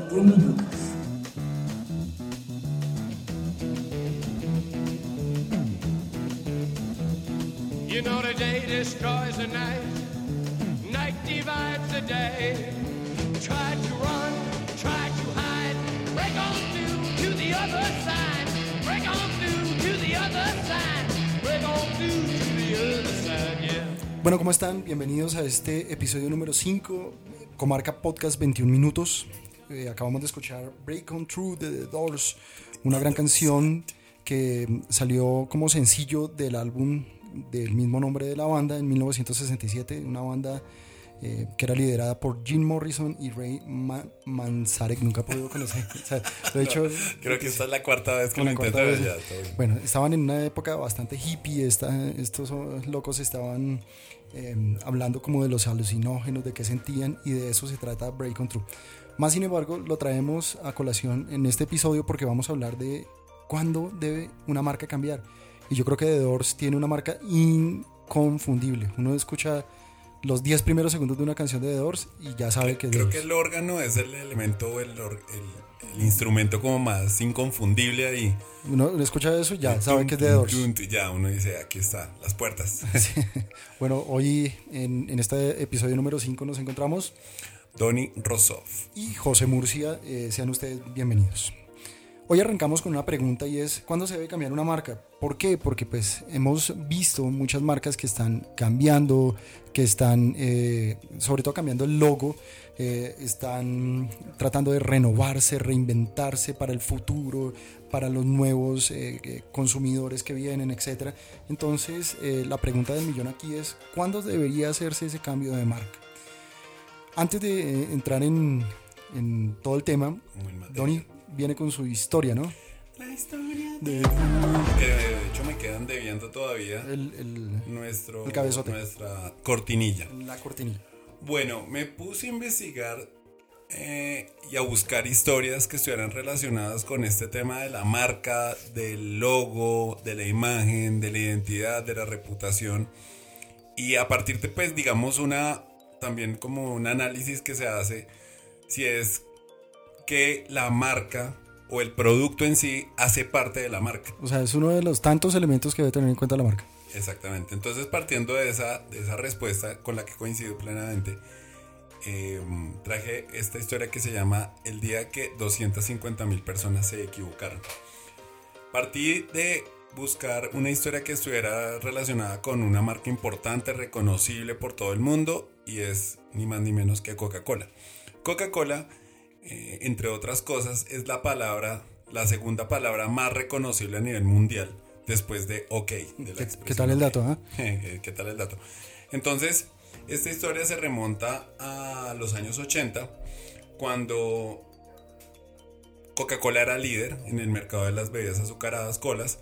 20 minutos. You know the day destroys the night, night divides the day. Try to run, try to hide, break through to the other side, break through to the other side. Bueno, ¿cómo están? Bienvenidos a este episodio número 5, Comarca Podcast 21 Minutos. Eh, acabamos de escuchar Break On Through de The Doors, una gran canción que salió como sencillo del álbum del mismo nombre de la banda en 1967, una banda eh, que era liderada por Jim Morrison y Ray Ma- Manzarek, nunca he podido conocer. O sea, hecho, Creo que esta es la cuarta vez que lo intento. vez. Ya. Bueno, estaban en una época bastante hippie, esta- estos locos estaban eh, hablando como de los alucinógenos, de qué sentían y de eso se trata Break On True. Más sin embargo, lo traemos a colación en este episodio porque vamos a hablar de cuándo debe una marca cambiar. Y yo creo que The Doors tiene una marca inconfundible. Uno escucha los 10 primeros segundos de una canción de The Doors y ya sabe que es The Creo Doors. que el órgano es el elemento, el, el- el instrumento como más inconfundible ahí. Uno, uno escucha eso y ya sabe que es The Doors. Tun, tun, Ya uno dice, aquí está, las puertas. Bueno, hoy en, en este episodio número 5 nos encontramos Donny Rosoff. y José Murcia, eh, sean ustedes bienvenidos. Hoy arrancamos con una pregunta y es, ¿cuándo se debe cambiar una marca? ¿Por qué? Porque pues hemos visto muchas marcas que están cambiando, que están eh, sobre todo cambiando el logo, eh, están tratando de renovarse, reinventarse para el futuro, para los nuevos consumidores que vienen, etc. Entonces, la pregunta del millón aquí es, ¿cuándo debería hacerse ese cambio de marca? Antes de eh, entrar en, en todo el tema. Donny viene con su historia, ¿no? La historia De- Que de hecho me quedan debiendo todavía el, el- nuestro, el cabezote. nuestra cortinilla. la cortinilla. Bueno, me puse a investigar eh, y a buscar historias que estuvieran relacionadas con este tema de la marca, del logo, de la imagen, de la identidad, de la reputación. Y a partir de, pues, digamos, una, también como un análisis que se hace, si es que la marca o el producto en sí hace parte de la marca. O sea, es uno de los tantos elementos que debe tener en cuenta la marca. Exactamente. Entonces, partiendo de esa, de esa respuesta con la que coincido plenamente, eh, traje esta historia que se llama El día que 250 mil personas se equivocaron. Partí de buscar una historia que estuviera relacionada con una marca importante, reconocible por todo el mundo, y es ni más ni menos que Coca-Cola. Coca-Cola, eh, entre otras cosas, es la palabra, la segunda palabra más reconocible a nivel mundial, después de OK. de la ¿Qué, tal el dato? ah? ¿Qué tal el dato? Entonces, esta historia se remonta a los años 80, cuando Coca-Cola era líder en el mercado de las bebidas azucaradas colas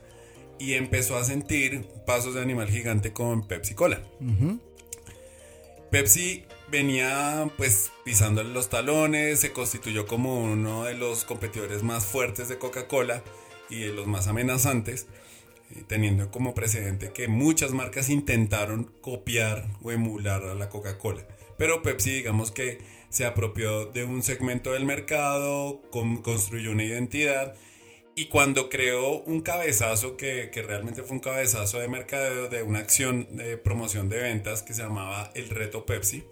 y empezó a sentir pasos de animal gigante con Pepsi Cola. Pepsi venía pues pisándole los talones, se constituyó como uno de los competidores más fuertes de Coca-Cola y de los más amenazantes, eh, teniendo como precedente que muchas marcas intentaron copiar o emular a la Coca-Cola. Pero Pepsi digamos que se apropió de un segmento del mercado, con- construyó una identidad y cuando creó un cabezazo, que, que realmente fue un cabezazo de mercadeo, de una acción de promoción de ventas que se llamaba el Reto Pepsi,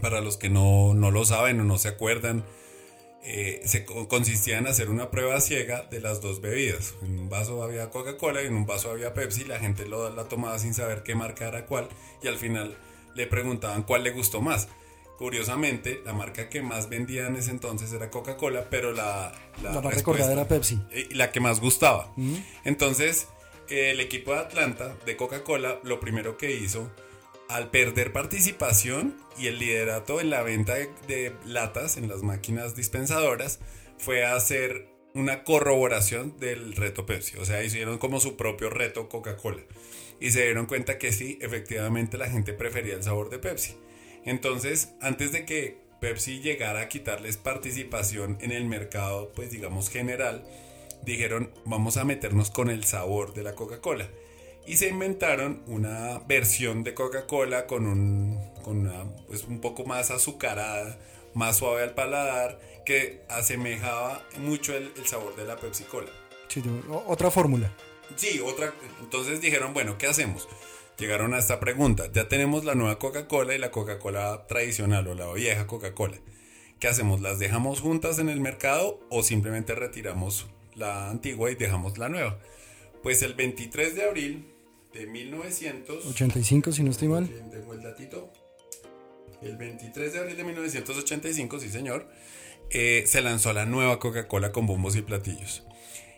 para los que no, no lo saben o no se acuerdan, eh, se co- consistía en hacer una prueba ciega de las dos bebidas. En un vaso había Coca-Cola y en un vaso había Pepsi, la gente lo, la tomaba sin saber qué marca era cuál y al final le preguntaban cuál le gustó más. Curiosamente, la marca que más vendía en ese entonces era Coca-Cola, pero la, La más respuesta- recordada era Pepsi. y la que más gustaba. Entonces, el equipo de Atlanta de Coca-Cola lo primero que hizo, al perder participación y el liderato en la venta de, de latas en las máquinas dispensadoras, fue hacer una corroboración del reto Pepsi. O sea, hicieron como su propio reto Coca-Cola. Y se dieron cuenta que sí, efectivamente la gente prefería el sabor de Pepsi. Entonces, antes de que Pepsi llegara a quitarles participación en el mercado, pues digamos general, dijeron vamos a meternos con el sabor de la Coca-Cola. Y se inventaron una versión de Coca-Cola con, un, con una, pues un poco más azucarada, más suave al paladar que asemejaba mucho el, el sabor de la Pepsi Cola. Sí, otra fórmula. Sí, otra. Entonces dijeron, bueno, ¿qué hacemos? Llegaron a esta pregunta. Ya tenemos la nueva Coca-Cola y la Coca-Cola tradicional o la vieja Coca-Cola. ¿Qué hacemos? ¿Las dejamos juntas en el mercado o simplemente retiramos la antigua y dejamos la nueva? Pues el 23 de abril de 1900... 85, si no estoy mal. Tengo el datito. El 23 de abril de 1985, sí señor, eh, se lanzó la nueva Coca-Cola con bombos y platillos.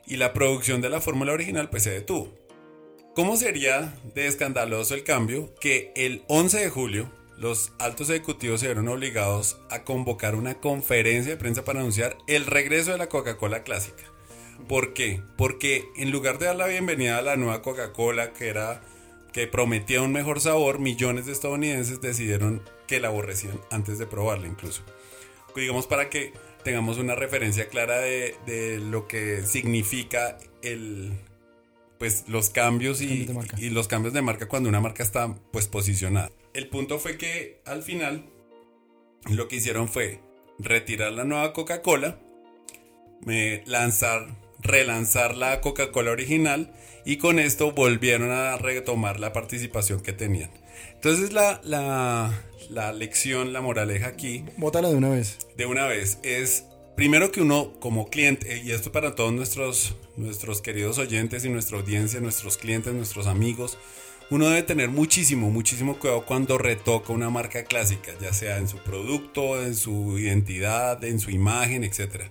Y la producción de la fórmula original pues se detuvo. ¿Cómo sería de escandaloso el cambio que el 11 de julio los altos ejecutivos se vieron obligados a convocar una conferencia de prensa para anunciar el regreso de la Coca-Cola clásica? ¿Por qué? Porque en lugar de dar la bienvenida a la nueva Coca-Cola que era que prometía un mejor sabor, millones de estadounidenses decidieron que la aborrecían antes de probarla incluso. Digamos para que tengamos una referencia clara de, de lo que significa el pues los cambios y, Cambios los cambios de marca cuando una marca está pues posicionada. El punto fue que al final lo que hicieron fue retirar la nueva Coca-Cola, eh, lanzar, relanzar la Coca-Cola original y con esto volvieron a retomar la participación que tenían. Entonces la, la, la lección, la moraleja aquí Bótala de una vez. de una vez es primero que uno como cliente, y esto para todos nuestros, nuestros queridos oyentes y nuestra audiencia, nuestros clientes, nuestros amigos, uno debe tener muchísimo, muchísimo cuidado cuando retoca una marca clásica, ya sea en su producto, en su identidad, en su imagen, etc.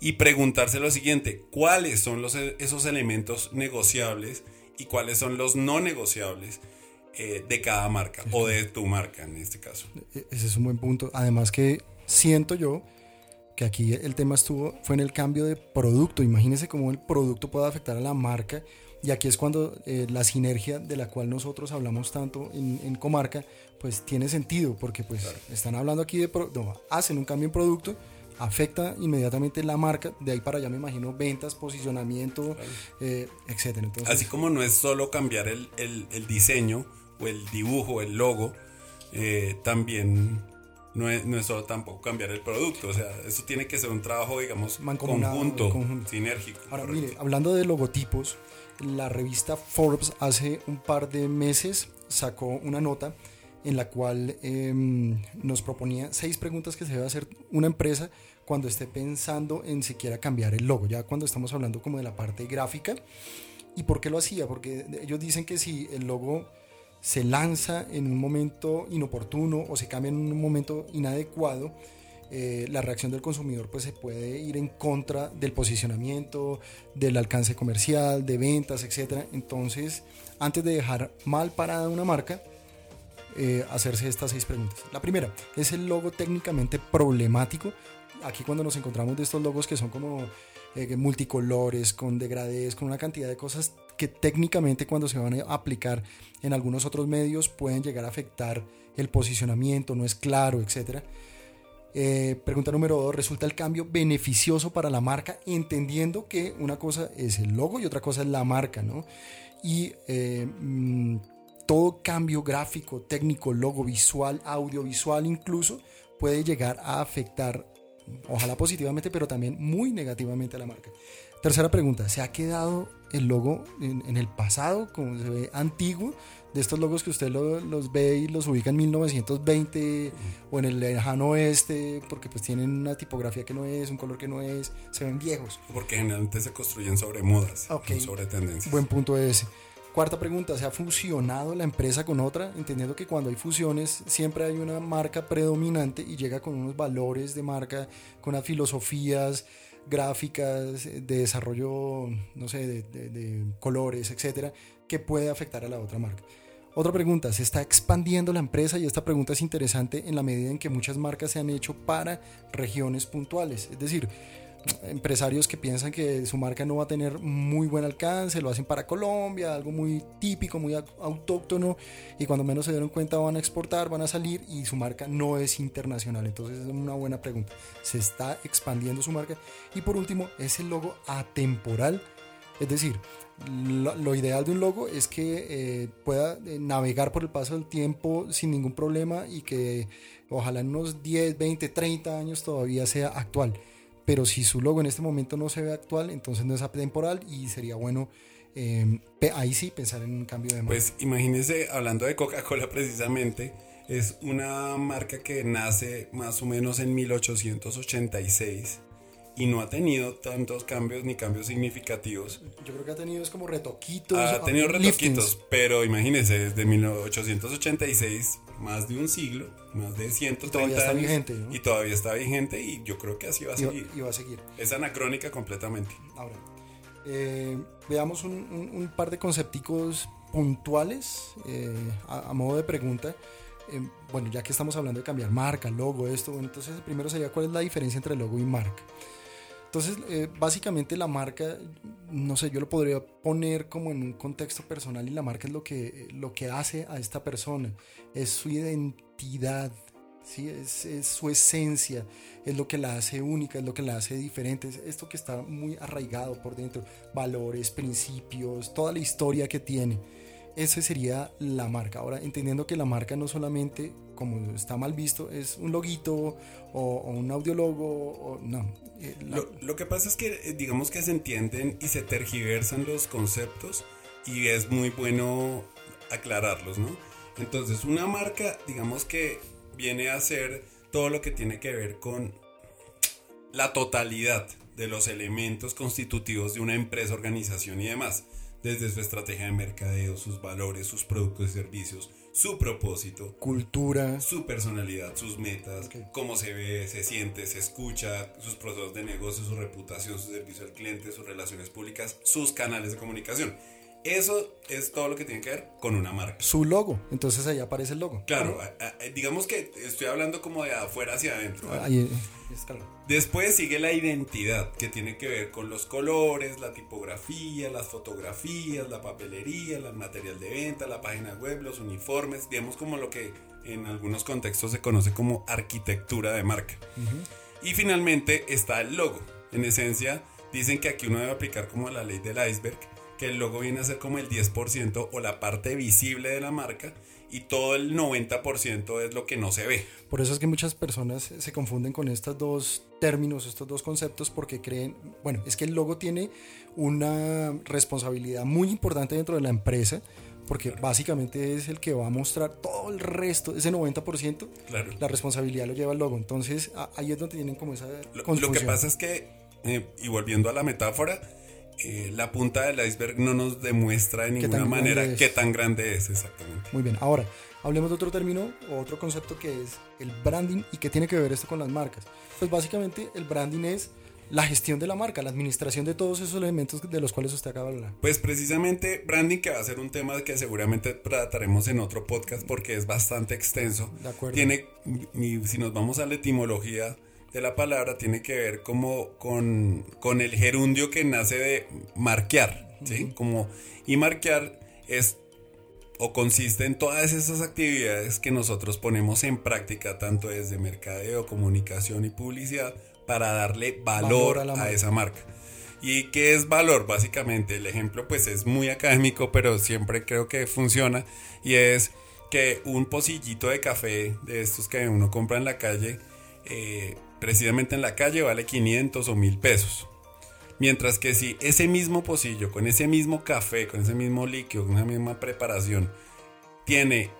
Y preguntarse lo siguiente, ¿cuáles son los, esos elementos negociables y cuáles son los no negociables eh, de cada marca o de tu marca en este caso? E- Ese es un buen punto. Además que siento yo que aquí el tema estuvo, fue en el cambio de producto. Imagínense cómo el producto puede afectar a la marca. Y aquí es cuando eh, la sinergia de la cual nosotros hablamos tanto en, en Comarca, pues tiene sentido, porque pues están hablando aquí de, no, hacen un cambio en producto, afecta inmediatamente la marca, de ahí para allá me imagino ventas, posicionamiento, eh, etcétera. Entonces, Así como no es solo cambiar el, el- el diseño o el dibujo, el logo, eh, también no es, no es solo tampoco cambiar el producto. O sea, eso tiene que ser un trabajo, digamos, conjunto, conjunto. sinérgico. Ahora, correcto. mire, hablando de logotipos, la revista Forbes hace un par de meses sacó una nota en la cual em, nos proponía seis preguntas que se debe hacer una empresa cuando esté pensando en siquiera cambiar el logo, ya cuando estamos hablando como de la parte gráfica. ¿Y por qué lo hacía? Porque ellos dicen que si el logo se lanza en un momento inoportuno o se cambia en un momento inadecuado, eh, la reacción del consumidor pues se puede ir en contra del posicionamiento, del alcance comercial, de ventas, etc. Entonces, antes de dejar mal parada una marca, eh, hacerse estas seis preguntas. La primera, ¿es el logo técnicamente problemático? Aquí cuando nos encontramos de estos logos que son como eh, multicolores, con degradés, con una cantidad de cosas que técnicamente cuando se van a aplicar en algunos otros medios pueden llegar a afectar el posicionamiento, no es claro, etcétera. Eh, pregunta número dos, ¿resulta el cambio beneficioso para la marca? Entendiendo que una cosa es el logo y otra cosa es la marca, ¿no? Y eh, mm, todo cambio gráfico, técnico, logo, visual, audiovisual incluso, puede llegar a afectar, ojalá positivamente, pero también muy negativamente a la marca. Tercera pregunta, ¿se ha quedado el logo en, en el pasado, como se ve antiguo? De estos logos que usted lo- los ve y los ubica en 1920 o en el lejano oeste, porque pues tienen una tipografía que no es, un color que no es, se ven viejos. Porque generalmente se construyen sobre modas, Ok. no sobre tendencias. Buen punto ese. Cuarta pregunta, ¿se ha fusionado la empresa con otra? Entendiendo que cuando hay fusiones siempre hay una marca predominante y llega con unos valores de marca, con unas filosofías gráficas, eh, de desarrollo, no sé, de, de- de colores, etcétera, que puede afectar a la otra marca. Otra pregunta, ¿se está expandiendo la empresa? Y esta pregunta es interesante en la medida en que muchas marcas se han hecho para regiones puntuales. Es decir, empresarios que piensan que su marca no va a tener muy buen alcance, lo hacen para Colombia, algo muy típico, muy au- autóctono, y cuando menos se dieron cuenta van a exportar, van a salir y su marca no es internacional. Entonces es una buena pregunta. ¿Se está expandiendo su marca? Y por último, ¿es el logo atemporal? Es decir, lo, lo ideal de un logo es que eh, pueda eh, navegar por el paso del tiempo sin ningún problema y que ojalá en unos 10, 20, 30 años todavía sea actual. Pero si su logo en este momento no se ve actual, entonces no es atemporal y sería bueno pe- ahí sí pensar en un cambio de marca. Pues imagínense, hablando de Coca-Cola precisamente, es una marca que nace más o menos en 1886 y no ha tenido tantos cambios ni cambios significativos. Yo creo que ha tenido es como retoquitos. Ha tenido liftings. retoquitos, pero imagínense, desde 1886, más de un siglo, más de 130 todavía está años, vigente, ¿no? y todavía está vigente y yo creo que así va a Y seguir. y va a seguir. Es anacrónica completamente. Ahora, eh, veamos un, un- un par de concepticos puntuales eh, a, a modo de pregunta. Eh, bueno, ya que estamos hablando de cambiar marca, logo, esto, entonces primero sería cuál es la diferencia entre logo y marca. Entonces, eh, básicamente la marca, no sé, yo lo podría poner como en un contexto personal y la marca es lo que, lo que hace a esta persona, es su identidad, ¿sí? es, es su esencia, es lo que la hace única, es lo que la hace diferente, es esto que está muy arraigado por dentro, valores, principios, toda la historia que tiene. Esa sería la marca. Ahora, entendiendo que la marca no solamente, como está mal visto, es un loguito o, un audiologo, no. eh, Lo, lo que pasa es que eh, digamos que se entienden y se tergiversan los conceptos y es muy bueno aclararlos, ¿no? Entonces una marca digamos que viene a ser todo lo que tiene que ver con la totalidad de los elementos constitutivos de una empresa, organización y demás, desde su estrategia de mercadeo, sus valores, sus productos y servicios, su propósito, cultura, su personalidad, sus metas, cómo se ve, se siente, se escucha, sus procesos de negocio, su reputación, su servicio al cliente, sus relaciones públicas, sus canales de comunicación. Eso es todo lo que tiene que ver con una marca. su logo. Entonces ahí aparece el logo. Claro, digamos que estoy hablando como de afuera hacia adentro. ¿vale? Ahí, es claro. Después sigue la identidad, que tiene que ver con los colores, la tipografía, las fotografías, la papelería, el material de venta, la página web, los uniformes, digamos como lo que en algunos contextos se conoce como arquitectura de marca. Y finalmente está el logo. En esencia, dicen que aquí uno debe aplicar como la ley del iceberg, que el logo viene a ser como el 10% o la parte visible de la marca y todo el 90% es lo que no se ve. Por eso es que muchas personas se confunden con estos dos términos, estos dos conceptos, porque creen, bueno, es que el logo tiene una responsabilidad muy importante dentro de la empresa, porque básicamente es el que va a mostrar todo el resto, ese 90%, Claro. la responsabilidad lo lleva el logo. Entonces ahí es donde tienen como esa Lo, lo que pasa es que, eh, y volviendo a la metáfora, eh, la punta del iceberg no nos demuestra de ¿Qué ninguna manera qué tan grande es exactamente. Muy bien, ahora hablemos de otro término o otro concepto que es el branding y qué tiene que ver esto con las marcas. Pues básicamente el branding es la gestión de la marca, la administración de todos esos elementos de los cuales usted acaba de hablar. Pues precisamente branding que va a ser un tema que seguramente trataremos en otro podcast porque es bastante extenso. De acuerdo. Tiene, y si nos vamos a la etimología de la palabra, tiene que ver como con, con el gerundio que nace de marquear, ¿sí? Como, y marquear es o consiste en todas esas actividades que nosotros ponemos en práctica tanto desde mercadeo, comunicación y publicidad para darle valor, Valor a esa marca. ¿Y qué es valor? Básicamente el ejemplo pues es muy académico pero siempre creo que funciona y es que un pocillito de café de estos que uno compra en la calle eh, precisamente en la calle vale 500 o 1000 pesos. Mientras que si ese mismo pocillo, con ese mismo café, con ese mismo líquido, con esa misma preparación, tiene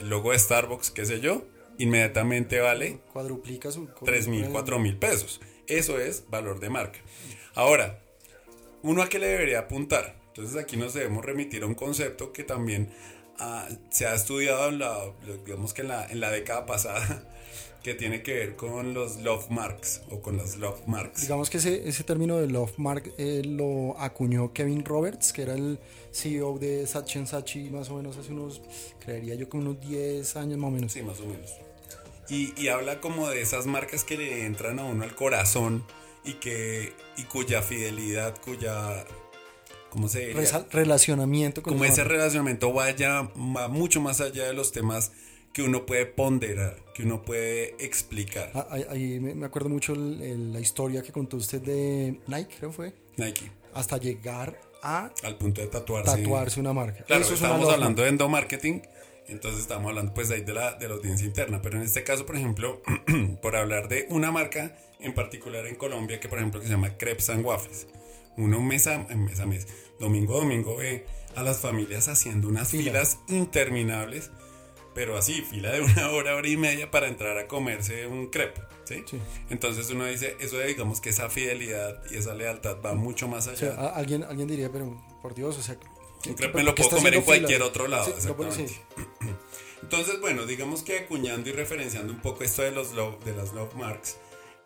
el, logo de Starbucks, qué sé yo, inmediatamente vale Cuadruplica su... 3 mil, 4 mil pesos. Eso es valor de marca. Ahora, ¿uno a qué le debería apuntar? Entonces aquí nos debemos remitir a un concepto que también ah, se ha estudiado en la, digamos que en la, en la década pasada, que tiene que ver con los love marks o con las love marks. Digamos que ese, ese término de Love Mark eh, lo acuñó Kevin Roberts, que era el CEO de Saatchi Saatchi más o menos hace unos, creería yo que unos 10 años más o menos. Sí, más o menos. Y, y habla como de esas marcas que le entran a uno al corazón y que y cuya fidelidad, cuya ¿cómo se diría? Relacionamiento con como ese relacionamiento vaya mucho más allá de los temas que uno puede ponderar, que uno puede explicar. Ah, Ahí, ahí me acuerdo mucho el- el- la historia que contó usted de Nike, creo fue. Nike. hasta llegar a Al punto de tatuarse. tatuarse una marca. Claro, Eso es estamos love hablando de endomarketing, entonces estamos hablando pues de ahí de la, de la audiencia interna, pero en este caso, por ejemplo, por hablar de una marca en particular en Colombia, que por ejemplo que se llama Crepes and Waffles, uno mes a mes, a mes domingo a domingo ve a las familias haciendo unas Fila. filas interminables, pero así, fila de una hora, hora y media para entrar a comerse un crepe, ¿sí? Sí. Entonces uno dice, eso digamos que esa fidelidad y esa lealtad va mucho más O allá. sea, alguien, alguien diría, pero por Dios, o sea... Un ¿qué- crepe me lo puedo comer en fila? cualquier otro lado, Sí, lo. Entonces, bueno, digamos que acuñando y referenciando un poco esto de, los love- de las love marks,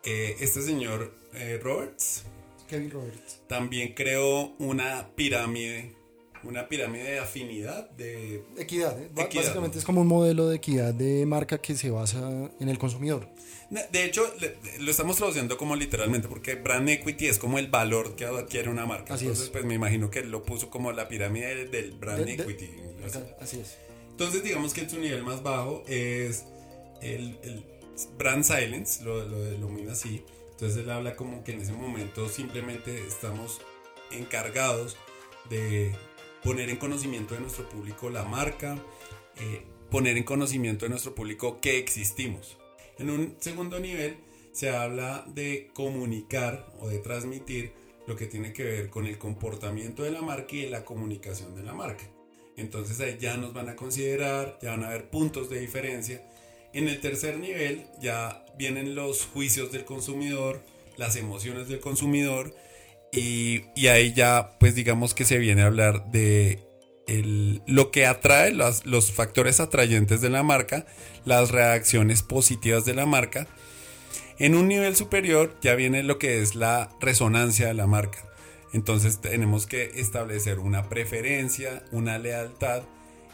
eh, este señor eh, Roberts Kevin Roberts. también creó una pirámide, una pirámide de afinidad de... Equidad, ¿eh? Equidad. Básicamente es como un modelo de equidad de marca que se basa en el consumidor. De hecho, lo estamos traduciendo como literalmente, porque brand equity es como el valor que adquiere una marca. Así Entonces, es. pues me imagino que lo puso como la pirámide del brand De- de- equity. así. Así es. Entonces, digamos que su nivel más bajo es el, el brand silence, lo, lo denomina así. Entonces, él habla como que en ese momento simplemente estamos encargados de poner en conocimiento de nuestro público la marca, eh, poner en conocimiento de nuestro público que existimos. En un segundo nivel, se habla de comunicar o de transmitir lo que tiene que ver con el comportamiento de la marca y la comunicación de la marca. Entonces ahí ya nos van a considerar, ya van a haber puntos de diferencia. En el tercer nivel ya vienen los juicios del consumidor, las emociones del consumidor y, ahí ya pues digamos que se viene a hablar de lo que atrae, los factores atrayentes de la marca, las reacciones positivas de la marca. En un nivel superior ya viene lo que es la resonancia de la marca. Entonces tenemos que establecer una preferencia, una lealtad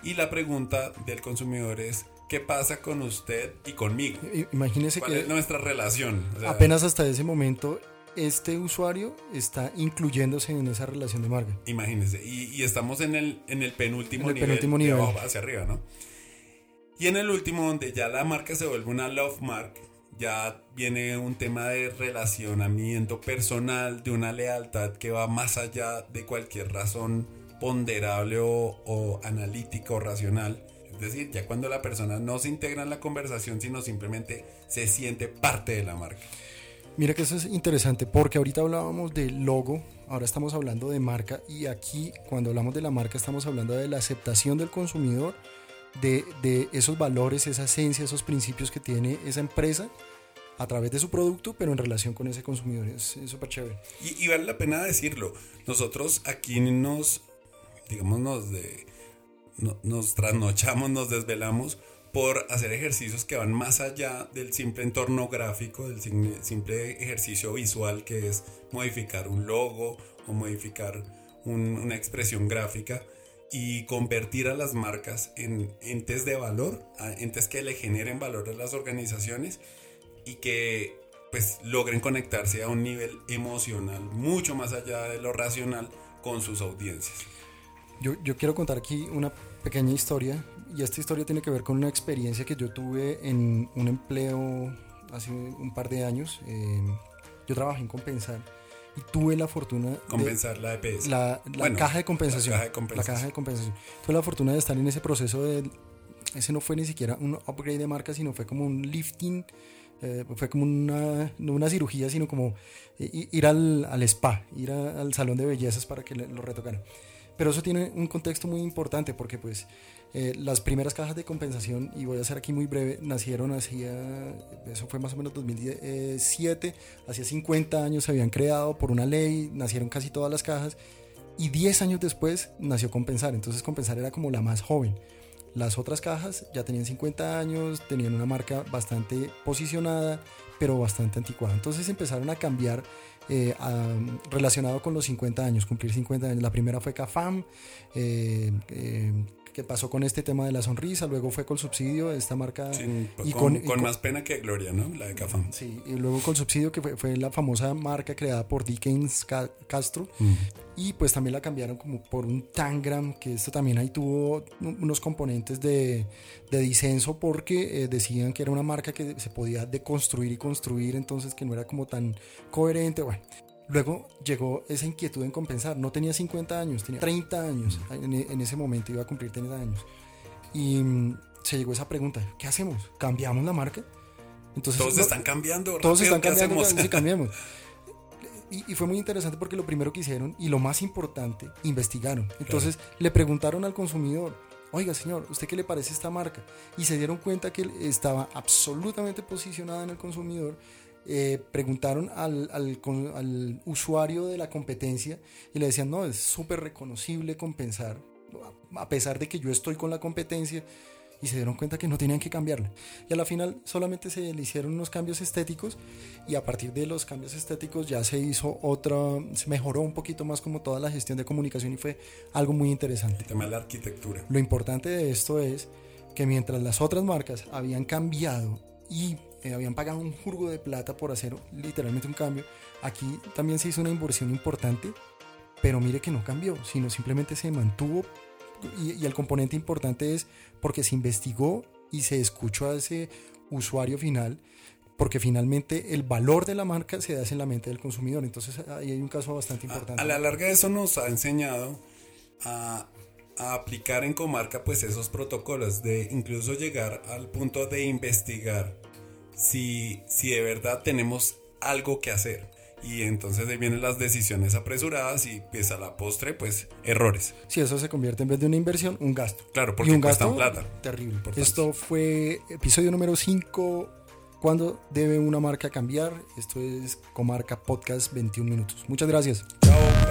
y la pregunta del consumidor es ¿qué pasa con usted y conmigo? Imagínese ¿Cuál que es nuestra relación? O sea, apenas hasta ese momento este usuario está incluyéndose en esa relación de marca. Imagínense, y, y estamos en el, en el penúltimo En el nivel, penúltimo de nivel. abajo hacia arriba, ¿no? Y en el último, donde ya la marca se vuelve una love mark, ya viene un tema de relacionamiento personal, de una lealtad que va más allá de cualquier razón ponderable o, o analítica o racional. Es decir, ya cuando la persona no se integra en la conversación, sino simplemente se siente parte de la marca. Mira que eso es interesante porque ahorita hablábamos de logo, ahora estamos hablando de marca y aquí cuando hablamos de la marca estamos hablando de la aceptación del consumidor, de, de esos valores, esa esencia, esos principios que tiene esa empresa a través de su producto, pero en relación con ese consumidor. Es súper chévere. Y, y vale la pena decirlo. Nosotros aquí nos, digamos, nos, de, no- nos trasnochamos, nos desvelamos por hacer ejercicios que van más allá del simple entorno gráfico, del sim- simple ejercicio visual que es modificar un logo o modificar un- una expresión gráfica y convertir a las marcas en entes de valor, entes que le generen valor a las organizaciones y que pues logren conectarse a un nivel emocional mucho más allá de lo racional con sus audiencias. Yo, yo quiero contar aquí una pequeña historia y esta historia tiene que ver con una experiencia que yo tuve en un empleo hace un par de años. Eh, yo trabajé en Compensar y tuve la fortuna de- Compensar la EPS. la, la Bueno, caja de compensación. la caja de compensación. La caja de compensación. Tuve la fortuna de estar en ese proceso de... Ese no fue ni siquiera un upgrade de marca, sino fue como un lifting, eh, fue como una, no una cirugía, sino como i- ir al, al spa, ir a- al salón de bellezas para que lo retocaran. Pero eso tiene un contexto muy importante porque pues eh, las primeras cajas de compensación, y voy a ser aquí muy breve, nacieron hacia, eso fue más o menos 2007, hacia 50 años se habían creado por una ley, nacieron casi todas las cajas y 10 años después nació Compensar, entonces Compensar era como la más joven. Las otras cajas ya tenían 50 años, tenían una marca bastante posicionada, pero bastante anticuada. Entonces empezaron a cambiar eh, relacionado con los 50 años, cumplir 50 años. La primera fue CAFAM, eh, eh, que pasó con este tema de la sonrisa, luego fue con subsidio, esta marca... Sin- y con, con- y con más pena que gloria, ¿no? La de Cafam. Sí, y luego con subsidio, que fue, fue la famosa marca creada por Dickens Ca- Castro. Y pues también la cambiaron como por un Tangram, que esto también ahí tuvo un- unos componentes de, de disenso porque eh, decían que era una marca que se podía deconstruir y construir, entonces que no era como tan coherente. Bueno, Luego llegó esa inquietud en compensar. No tenía 50 años, tenía 30 años. En, ese momento iba a cumplir 30 años. Y mm, se llegó esa pregunta, ¿qué hacemos? ¿Cambiamos la marca? Entonces, todos no- están cambiando. todos rápido, están ¿qué cambiando, hacemos? y fue muy interesante porque lo primero que hicieron y lo más importante, investigaron. Entonces le preguntaron al consumidor, oiga señor, ¿usted qué le parece esta marca? Y se dieron cuenta que estaba absolutamente posicionada en el consumidor. Eh, preguntaron al, al al usuario de la competencia y le decían, no, es súper reconocible compensar, a pesar de que yo estoy con la competencia y se dieron cuenta que no tenían que cambiarla. Y a la final solamente se le hicieron unos cambios estéticos y a partir de los cambios estéticos ya se hizo otra, se mejoró un poquito más como toda la gestión de comunicación y fue algo muy interesante. El tema de la arquitectura. Lo importante de esto es que mientras las otras marcas habían cambiado y eh, habían pagado un jurgo de plata por hacer literalmente un cambio, aquí también se hizo una inversión importante, pero mire que no cambió, sino simplemente se mantuvo y, y el componente importante es porque se investigó y se escuchó a ese usuario final, porque finalmente el valor de la marca se hace en la mente del consumidor. Entonces ahí hay un caso bastante A, importante. a la larga eso nos ha enseñado a, a aplicar en comarca pues esos protocolos de incluso llegar al punto de investigar si, si de verdad tenemos algo que hacer. Y entonces ahí vienen las decisiones apresuradas y pues a la postre pues errores. Si eso se convierte en vez de una inversión, un gasto. Claro, porque y un gasto plata. terrible. Importante. Esto fue episodio número 5. ¿Cuándo debe una marca cambiar? Esto es Comarca Podcast 21 minutos. Muchas gracias. Chao.